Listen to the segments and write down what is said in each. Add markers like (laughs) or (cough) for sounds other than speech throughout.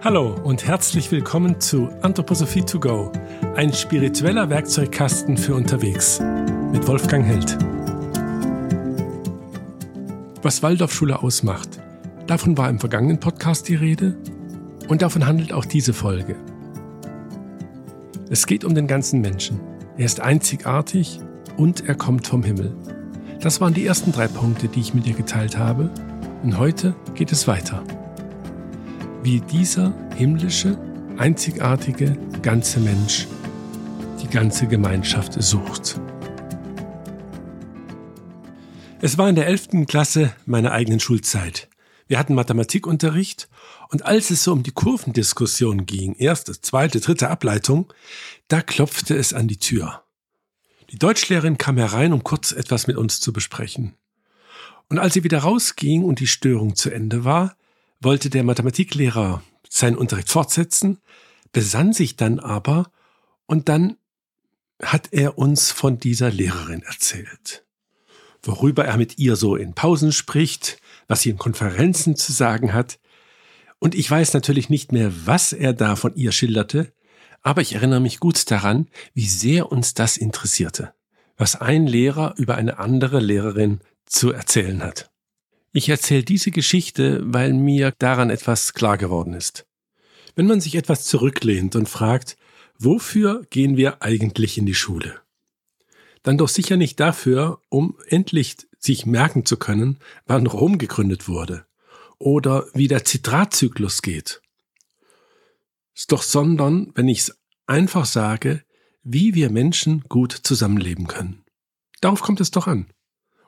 Hallo und herzlich willkommen zu Anthroposophie to go, ein spiritueller Werkzeugkasten für unterwegs mit Wolfgang Held. Was Waldorfschule ausmacht, davon war im vergangenen Podcast die Rede und davon handelt auch diese Folge. Es geht um den ganzen Menschen. Er ist einzigartig und er kommt vom Himmel. Das waren die ersten drei Punkte, die ich mit dir geteilt habe und heute geht es weiter wie dieser himmlische, einzigartige, ganze Mensch die ganze Gemeinschaft sucht. Es war in der elften Klasse meiner eigenen Schulzeit. Wir hatten Mathematikunterricht und als es so um die Kurvendiskussion ging, erste, zweite, dritte Ableitung, da klopfte es an die Tür. Die Deutschlehrerin kam herein, um kurz etwas mit uns zu besprechen. Und als sie wieder rausging und die Störung zu Ende war, wollte der Mathematiklehrer seinen Unterricht fortsetzen, besann sich dann aber und dann hat er uns von dieser Lehrerin erzählt. Worüber er mit ihr so in Pausen spricht, was sie in Konferenzen zu sagen hat. Und ich weiß natürlich nicht mehr, was er da von ihr schilderte, aber ich erinnere mich gut daran, wie sehr uns das interessierte, was ein Lehrer über eine andere Lehrerin zu erzählen hat. Ich erzähle diese Geschichte, weil mir daran etwas klar geworden ist. Wenn man sich etwas zurücklehnt und fragt, wofür gehen wir eigentlich in die Schule? Dann doch sicher nicht dafür, um endlich sich merken zu können, wann Rom gegründet wurde oder wie der Zitratzyklus geht. Doch sondern, wenn ich es einfach sage, wie wir Menschen gut zusammenleben können. Darauf kommt es doch an.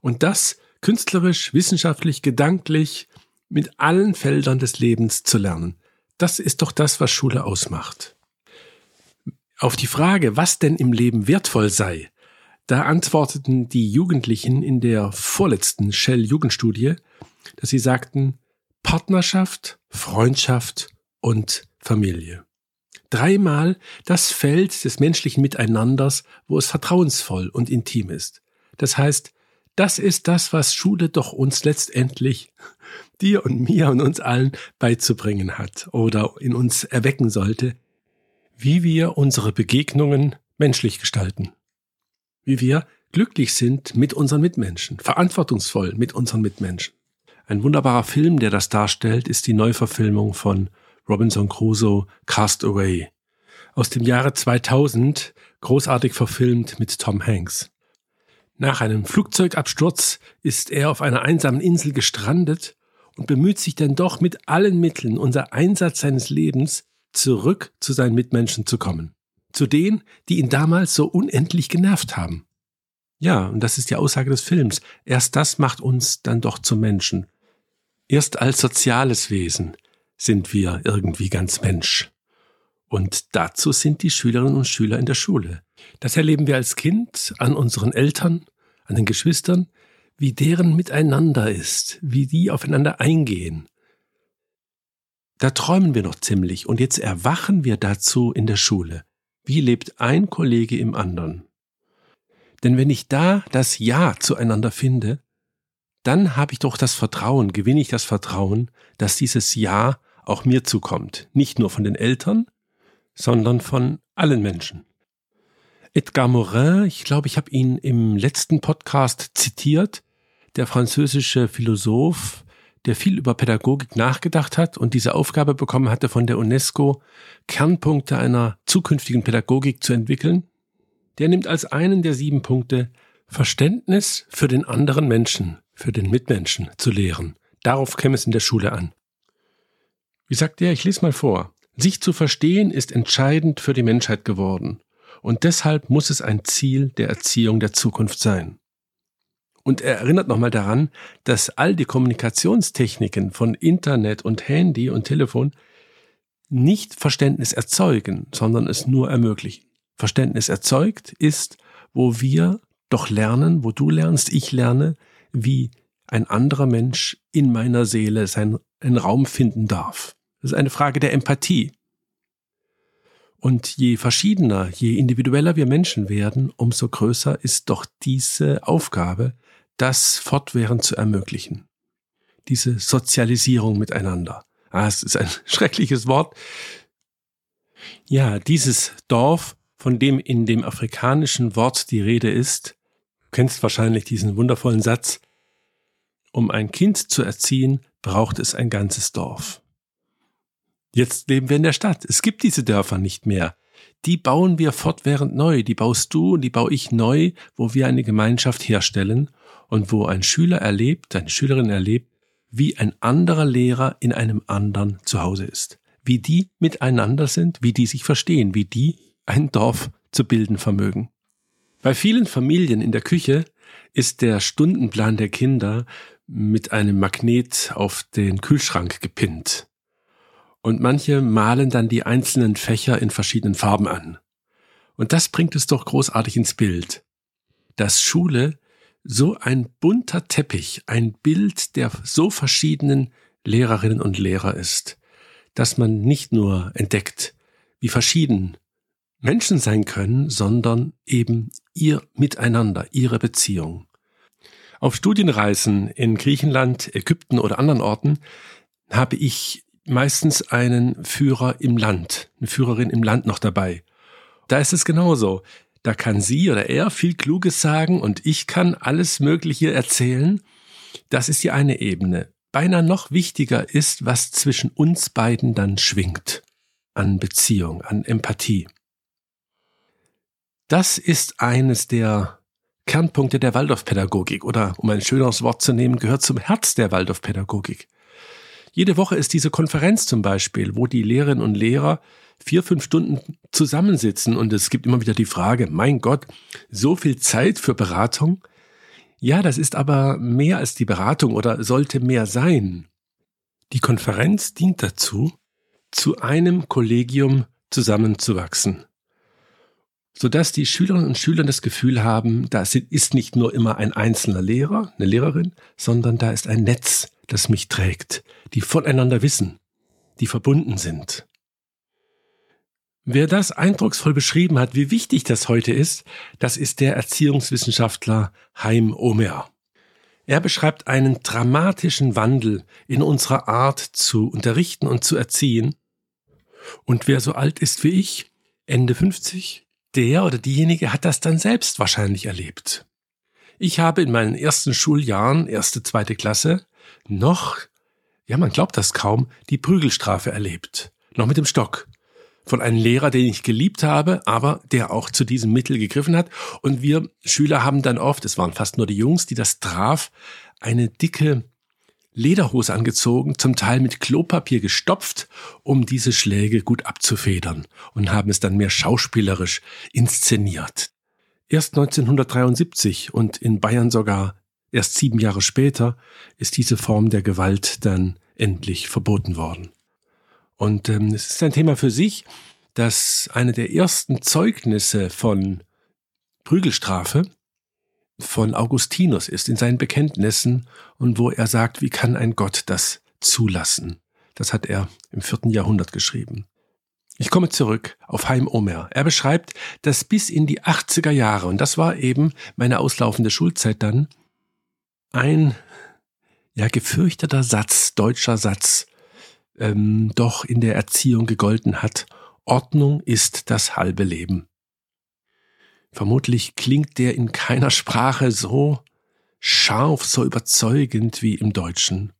Und das künstlerisch, wissenschaftlich, gedanklich, mit allen Feldern des Lebens zu lernen. Das ist doch das, was Schule ausmacht. Auf die Frage, was denn im Leben wertvoll sei, da antworteten die Jugendlichen in der vorletzten Shell-Jugendstudie, dass sie sagten Partnerschaft, Freundschaft und Familie. Dreimal das Feld des menschlichen Miteinanders, wo es vertrauensvoll und intim ist. Das heißt, das ist das, was Schule doch uns letztendlich, dir und mir und uns allen beizubringen hat oder in uns erwecken sollte, wie wir unsere Begegnungen menschlich gestalten. Wie wir glücklich sind mit unseren Mitmenschen, verantwortungsvoll mit unseren Mitmenschen. Ein wunderbarer Film, der das darstellt, ist die Neuverfilmung von Robinson Crusoe Cast Away aus dem Jahre 2000, großartig verfilmt mit Tom Hanks. Nach einem Flugzeugabsturz ist er auf einer einsamen Insel gestrandet und bemüht sich dann doch mit allen Mitteln, unser Einsatz seines Lebens, zurück zu seinen Mitmenschen zu kommen. Zu denen, die ihn damals so unendlich genervt haben. Ja, und das ist die Aussage des Films. Erst das macht uns dann doch zum Menschen. Erst als soziales Wesen sind wir irgendwie ganz Mensch. Und dazu sind die Schülerinnen und Schüler in der Schule. Das erleben wir als Kind an unseren Eltern, an den Geschwistern, wie deren Miteinander ist, wie die aufeinander eingehen. Da träumen wir noch ziemlich und jetzt erwachen wir dazu in der Schule. Wie lebt ein Kollege im anderen? Denn wenn ich da das Ja zueinander finde, dann habe ich doch das Vertrauen, gewinne ich das Vertrauen, dass dieses Ja auch mir zukommt. Nicht nur von den Eltern, sondern von allen Menschen. Edgar Morin, ich glaube, ich habe ihn im letzten Podcast zitiert, der französische Philosoph, der viel über Pädagogik nachgedacht hat und diese Aufgabe bekommen hatte von der UNESCO, Kernpunkte einer zukünftigen Pädagogik zu entwickeln. Der nimmt als einen der sieben Punkte Verständnis für den anderen Menschen, für den Mitmenschen zu lehren. Darauf käme es in der Schule an. Wie sagt er? Ich lese mal vor. Sich zu verstehen ist entscheidend für die Menschheit geworden. Und deshalb muss es ein Ziel der Erziehung der Zukunft sein. Und er erinnert nochmal daran, dass all die Kommunikationstechniken von Internet und Handy und Telefon nicht Verständnis erzeugen, sondern es nur ermöglichen. Verständnis erzeugt ist, wo wir doch lernen, wo du lernst, ich lerne, wie ein anderer Mensch in meiner Seele seinen Raum finden darf. Ist eine Frage der Empathie. Und je verschiedener, je individueller wir Menschen werden, umso größer ist doch diese Aufgabe, das fortwährend zu ermöglichen. Diese Sozialisierung miteinander. Ah, es ist ein (laughs) schreckliches Wort. Ja, dieses Dorf, von dem in dem afrikanischen Wort die Rede ist, du kennst wahrscheinlich diesen wundervollen Satz, um ein Kind zu erziehen, braucht es ein ganzes Dorf. Jetzt leben wir in der Stadt. Es gibt diese Dörfer nicht mehr. Die bauen wir fortwährend neu. Die baust du und die baue ich neu, wo wir eine Gemeinschaft herstellen und wo ein Schüler erlebt, eine Schülerin erlebt, wie ein anderer Lehrer in einem anderen zu Hause ist. Wie die miteinander sind, wie die sich verstehen, wie die ein Dorf zu bilden vermögen. Bei vielen Familien in der Küche ist der Stundenplan der Kinder mit einem Magnet auf den Kühlschrank gepinnt. Und manche malen dann die einzelnen Fächer in verschiedenen Farben an. Und das bringt es doch großartig ins Bild. Dass Schule so ein bunter Teppich, ein Bild der so verschiedenen Lehrerinnen und Lehrer ist, dass man nicht nur entdeckt, wie verschieden Menschen sein können, sondern eben ihr Miteinander, ihre Beziehung. Auf Studienreisen in Griechenland, Ägypten oder anderen Orten habe ich meistens einen Führer im Land, eine Führerin im Land noch dabei. Da ist es genauso. Da kann sie oder er viel Kluges sagen und ich kann alles Mögliche erzählen. Das ist die eine Ebene. Beinahe noch wichtiger ist, was zwischen uns beiden dann schwingt. An Beziehung, an Empathie. Das ist eines der Kernpunkte der Waldorfpädagogik oder, um ein schöneres Wort zu nehmen, gehört zum Herz der Waldorfpädagogik. Jede Woche ist diese Konferenz zum Beispiel, wo die Lehrerinnen und Lehrer vier, fünf Stunden zusammensitzen und es gibt immer wieder die Frage, mein Gott, so viel Zeit für Beratung? Ja, das ist aber mehr als die Beratung oder sollte mehr sein. Die Konferenz dient dazu, zu einem Kollegium zusammenzuwachsen sodass die Schülerinnen und Schüler das Gefühl haben, da ist nicht nur immer ein einzelner Lehrer, eine Lehrerin, sondern da ist ein Netz, das mich trägt, die voneinander wissen, die verbunden sind. Wer das eindrucksvoll beschrieben hat, wie wichtig das heute ist, das ist der Erziehungswissenschaftler Haim Omer. Er beschreibt einen dramatischen Wandel in unserer Art zu unterrichten und zu erziehen. Und wer so alt ist wie ich, Ende 50, der oder diejenige hat das dann selbst wahrscheinlich erlebt. Ich habe in meinen ersten Schuljahren, erste, zweite Klasse, noch, ja, man glaubt das kaum, die Prügelstrafe erlebt. Noch mit dem Stock. Von einem Lehrer, den ich geliebt habe, aber der auch zu diesem Mittel gegriffen hat. Und wir Schüler haben dann oft, es waren fast nur die Jungs, die das traf, eine dicke Lederhose angezogen, zum Teil mit Klopapier gestopft, um diese Schläge gut abzufedern und haben es dann mehr schauspielerisch inszeniert. Erst 1973 und in Bayern sogar erst sieben Jahre später ist diese Form der Gewalt dann endlich verboten worden. Und ähm, es ist ein Thema für sich, dass eine der ersten Zeugnisse von Prügelstrafe von Augustinus ist in seinen Bekenntnissen und wo er sagt, wie kann ein Gott das zulassen? Das hat er im vierten Jahrhundert geschrieben. Ich komme zurück auf Heim Omer. Er beschreibt, dass bis in die 80er Jahre, und das war eben meine auslaufende Schulzeit dann, ein ja gefürchteter Satz, deutscher Satz, ähm, doch in der Erziehung gegolten hat. Ordnung ist das halbe Leben. Vermutlich klingt der in keiner Sprache so scharf, so überzeugend wie im Deutschen.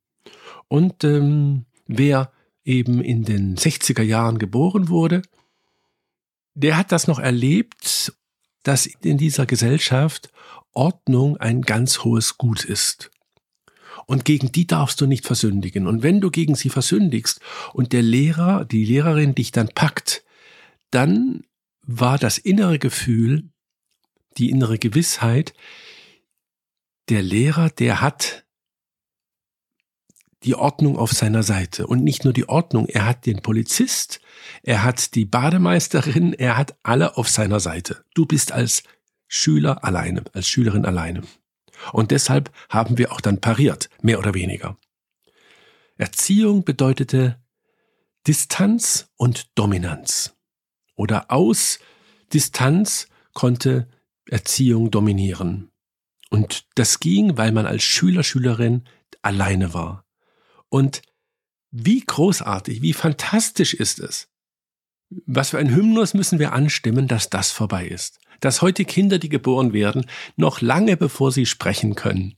Und ähm, wer eben in den 60er Jahren geboren wurde, der hat das noch erlebt, dass in dieser Gesellschaft Ordnung ein ganz hohes Gut ist. Und gegen die darfst du nicht versündigen. Und wenn du gegen sie versündigst und der Lehrer, die Lehrerin dich dann packt, dann war das innere Gefühl, die innere Gewissheit, der Lehrer, der hat die Ordnung auf seiner Seite. Und nicht nur die Ordnung, er hat den Polizist, er hat die Bademeisterin, er hat alle auf seiner Seite. Du bist als Schüler alleine, als Schülerin alleine. Und deshalb haben wir auch dann pariert, mehr oder weniger. Erziehung bedeutete Distanz und Dominanz. Oder aus Distanz konnte Erziehung dominieren. Und das ging, weil man als Schüler, Schülerin alleine war. Und Wie großartig, wie fantastisch ist es. Was für ein Hymnus müssen wir anstimmen, dass das vorbei ist. Dass heute Kinder, die geboren werden, noch lange bevor sie sprechen können,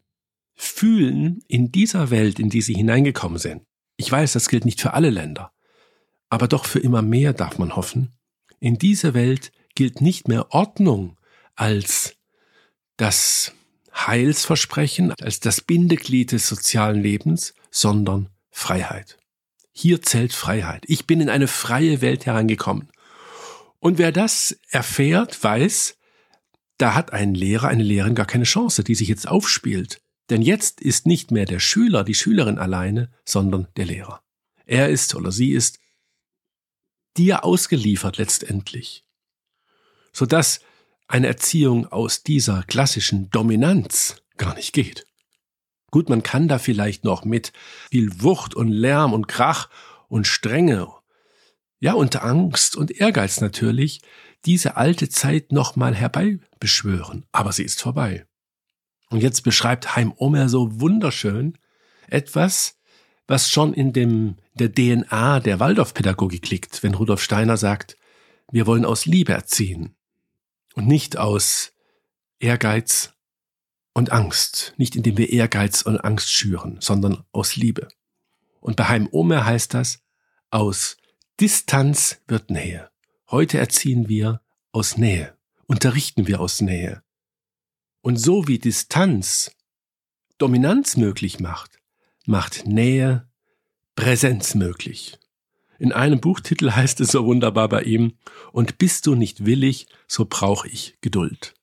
fühlen in dieser Welt, in die sie hineingekommen sind. Ich weiß, das gilt nicht für alle Länder, aber doch für immer mehr darf man hoffen. In dieser Welt gilt nicht mehr Ordnung als das Heilsversprechen, als das Bindeglied des sozialen Lebens, sondern Freiheit. Hier zählt Freiheit. Ich bin in eine freie Welt hereingekommen. Und wer das erfährt, weiß, da hat ein Lehrer, eine Lehrerin gar keine Chance, die sich jetzt aufspielt. Denn jetzt ist nicht mehr der Schüler, die Schülerin alleine, sondern der Lehrer. Er ist oder sie ist dir ausgeliefert letztendlich. Sodass eine Erziehung aus dieser klassischen Dominanz gar nicht geht. Gut, man kann da vielleicht noch mit viel Wucht und Lärm und Krach und Strenge, ja, und Angst und Ehrgeiz natürlich, diese alte Zeit nochmal herbeibeschwören. Aber sie ist vorbei. Und jetzt beschreibt Heim Omer so wunderschön etwas, was schon in dem, der DNA der Waldorfpädagogik liegt, wenn Rudolf Steiner sagt, wir wollen aus Liebe erziehen und nicht aus Ehrgeiz und Angst, nicht indem wir Ehrgeiz und Angst schüren, sondern aus Liebe. Und bei Heim Omer heißt das, aus Distanz wird Nähe. Heute erziehen wir aus Nähe, unterrichten wir aus Nähe. Und so wie Distanz Dominanz möglich macht, macht Nähe Präsenz möglich. In einem Buchtitel (laughs) heißt es so wunderbar bei ihm, und bist du nicht willig, so brauche ich Geduld.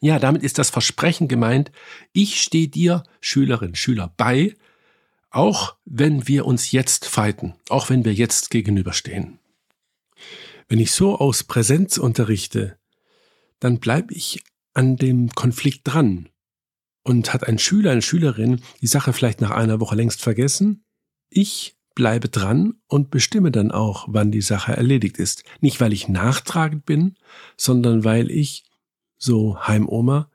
Ja, damit ist das Versprechen gemeint, ich stehe dir, Schülerin, Schüler, bei, auch wenn wir uns jetzt fighten, auch wenn wir jetzt gegenüberstehen. Wenn ich so aus Präsenz unterrichte, dann bleibe ich an dem Konflikt dran. Und hat ein Schüler, eine Schülerin die Sache vielleicht nach einer Woche längst vergessen, ich bleibe dran und bestimme dann auch, wann die Sache erledigt ist. Nicht, weil ich nachtragend bin, sondern weil ich so Heimoma,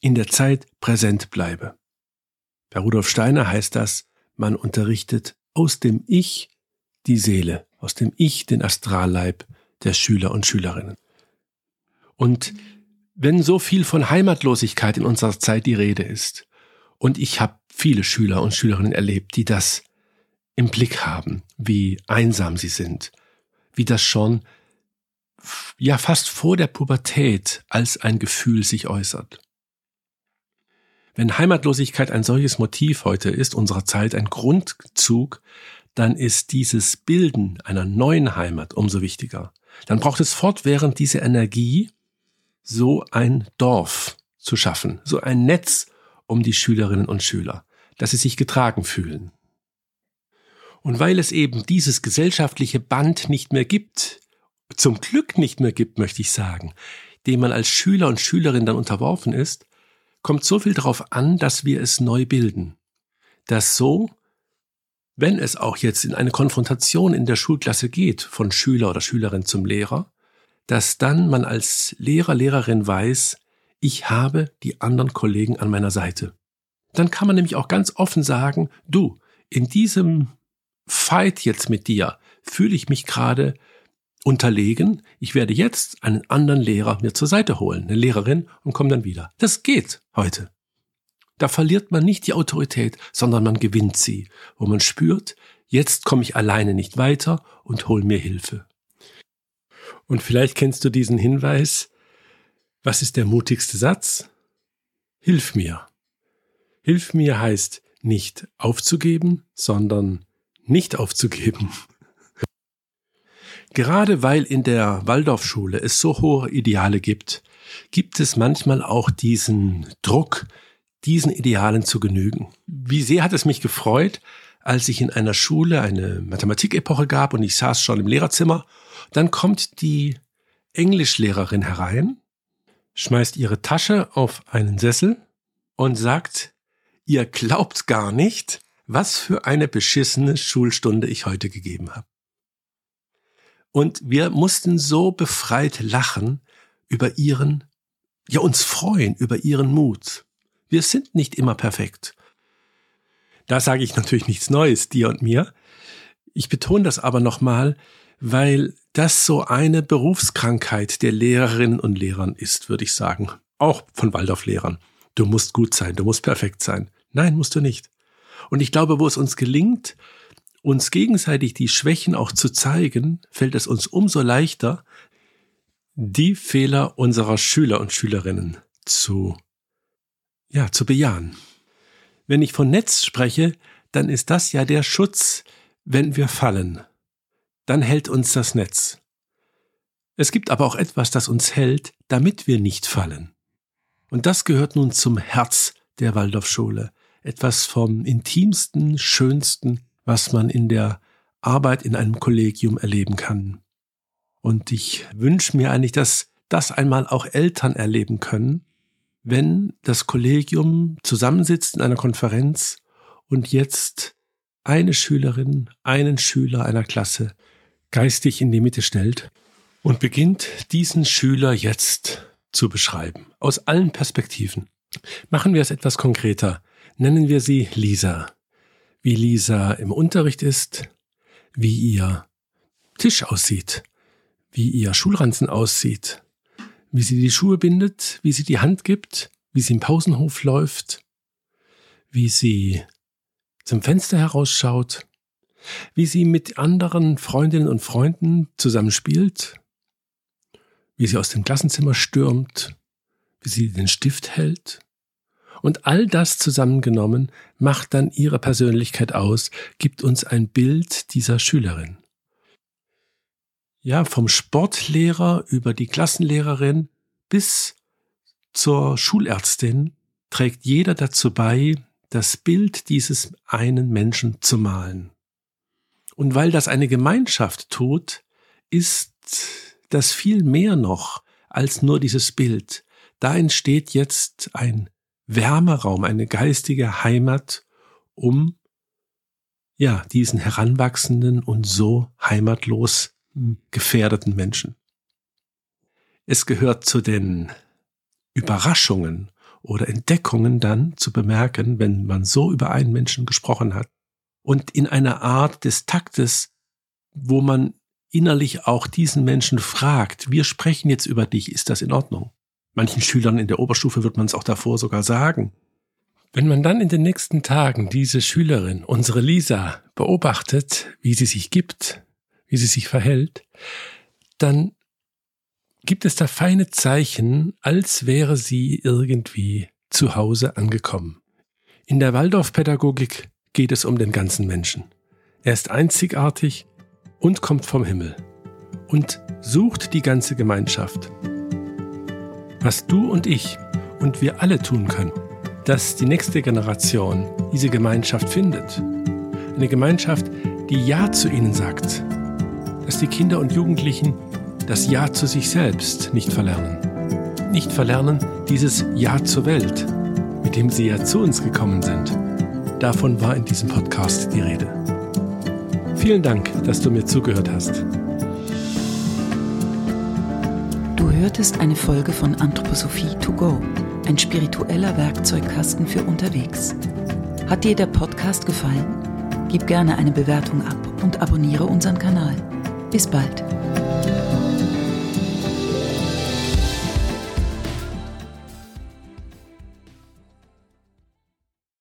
in der Zeit präsent bleibe. Bei Rudolf Steiner heißt das, man unterrichtet aus dem Ich die Seele, aus dem Ich den Astralleib der Schüler und Schülerinnen. Und wenn so viel von Heimatlosigkeit in unserer Zeit die Rede ist, und ich habe viele Schüler und Schülerinnen erlebt, die das im Blick haben, wie einsam sie sind, wie das schon ja fast vor der Pubertät als ein Gefühl sich äußert. Wenn Heimatlosigkeit ein solches Motiv heute ist, unserer Zeit ein Grundzug, dann ist dieses Bilden einer neuen Heimat umso wichtiger. Dann braucht es fortwährend diese Energie, so ein Dorf zu schaffen, so ein Netz um die Schülerinnen und Schüler, dass sie sich getragen fühlen. Und weil es eben dieses gesellschaftliche Band nicht mehr gibt, zum Glück nicht mehr gibt, möchte ich sagen, dem man als Schüler und Schülerin dann unterworfen ist, kommt so viel darauf an, dass wir es neu bilden. Dass so, wenn es auch jetzt in eine Konfrontation in der Schulklasse geht, von Schüler oder Schülerin zum Lehrer, dass dann man als Lehrer, Lehrerin weiß, ich habe die anderen Kollegen an meiner Seite. Dann kann man nämlich auch ganz offen sagen, du, in diesem Fight jetzt mit dir fühle ich mich gerade unterlegen, ich werde jetzt einen anderen Lehrer mir zur Seite holen, eine Lehrerin, und komme dann wieder. Das geht heute. Da verliert man nicht die Autorität, sondern man gewinnt sie, wo man spürt, jetzt komme ich alleine nicht weiter und hol mir Hilfe. Und vielleicht kennst du diesen Hinweis, was ist der mutigste Satz? Hilf mir. Hilf mir heißt nicht aufzugeben, sondern nicht aufzugeben. Gerade weil in der Waldorfschule es so hohe Ideale gibt, gibt es manchmal auch diesen Druck, diesen Idealen zu genügen. Wie sehr hat es mich gefreut, als ich in einer Schule eine Mathematikepoche gab und ich saß schon im Lehrerzimmer, dann kommt die Englischlehrerin herein, schmeißt ihre Tasche auf einen Sessel und sagt, ihr glaubt gar nicht, was für eine beschissene Schulstunde ich heute gegeben habe. Und wir mussten so befreit lachen über ihren, ja uns freuen über ihren Mut. Wir sind nicht immer perfekt. Da sage ich natürlich nichts Neues, dir und mir. Ich betone das aber nochmal, weil das so eine Berufskrankheit der Lehrerinnen und Lehrern ist, würde ich sagen. Auch von Waldorflehrern. Du musst gut sein, du musst perfekt sein. Nein, musst du nicht. Und ich glaube, wo es uns gelingt, uns gegenseitig die Schwächen auch zu zeigen, fällt es uns umso leichter, die Fehler unserer Schüler und Schülerinnen zu, ja, zu bejahen. Wenn ich von Netz spreche, dann ist das ja der Schutz, wenn wir fallen. Dann hält uns das Netz. Es gibt aber auch etwas, das uns hält, damit wir nicht fallen. Und das gehört nun zum Herz der Waldorfschule. Etwas vom intimsten, schönsten, was man in der Arbeit in einem Kollegium erleben kann. Und ich wünsche mir eigentlich, dass das einmal auch Eltern erleben können, wenn das Kollegium zusammensitzt in einer Konferenz und jetzt eine Schülerin, einen Schüler einer Klasse geistig in die Mitte stellt und beginnt, diesen Schüler jetzt zu beschreiben, aus allen Perspektiven. Machen wir es etwas konkreter. Nennen wir sie Lisa. Wie Lisa im Unterricht ist, wie ihr Tisch aussieht, wie ihr Schulranzen aussieht, wie sie die Schuhe bindet, wie sie die Hand gibt, wie sie im Pausenhof läuft, wie sie zum Fenster herausschaut, wie sie mit anderen Freundinnen und Freunden zusammenspielt, wie sie aus dem Klassenzimmer stürmt, wie sie den Stift hält. Und all das zusammengenommen macht dann ihre Persönlichkeit aus, gibt uns ein Bild dieser Schülerin. Ja, vom Sportlehrer über die Klassenlehrerin bis zur Schulärztin trägt jeder dazu bei, das Bild dieses einen Menschen zu malen. Und weil das eine Gemeinschaft tut, ist das viel mehr noch als nur dieses Bild. Da entsteht jetzt ein Wärmeraum, eine geistige Heimat, um ja, diesen heranwachsenden und so heimatlos gefährdeten Menschen. Es gehört zu den Überraschungen oder Entdeckungen dann zu bemerken, wenn man so über einen Menschen gesprochen hat und in einer Art des Taktes, wo man innerlich auch diesen Menschen fragt, wir sprechen jetzt über dich, ist das in Ordnung? Manchen Schülern in der Oberstufe wird man es auch davor sogar sagen. Wenn man dann in den nächsten Tagen diese Schülerin, unsere Lisa, beobachtet, wie sie sich gibt, wie sie sich verhält, dann gibt es da feine Zeichen, als wäre sie irgendwie zu Hause angekommen. In der Waldorfpädagogik geht es um den ganzen Menschen. Er ist einzigartig und kommt vom Himmel und sucht die ganze Gemeinschaft. Was du und ich und wir alle tun können, dass die nächste Generation diese Gemeinschaft findet. Eine Gemeinschaft, die Ja zu ihnen sagt. Dass die Kinder und Jugendlichen das Ja zu sich selbst nicht verlernen. Nicht verlernen dieses Ja zur Welt, mit dem sie ja zu uns gekommen sind. Davon war in diesem Podcast die Rede. Vielen Dank, dass du mir zugehört hast. Hörtest eine Folge von Anthroposophie to go, ein spiritueller Werkzeugkasten für unterwegs. Hat dir der Podcast gefallen? Gib gerne eine Bewertung ab und abonniere unseren Kanal. Bis bald.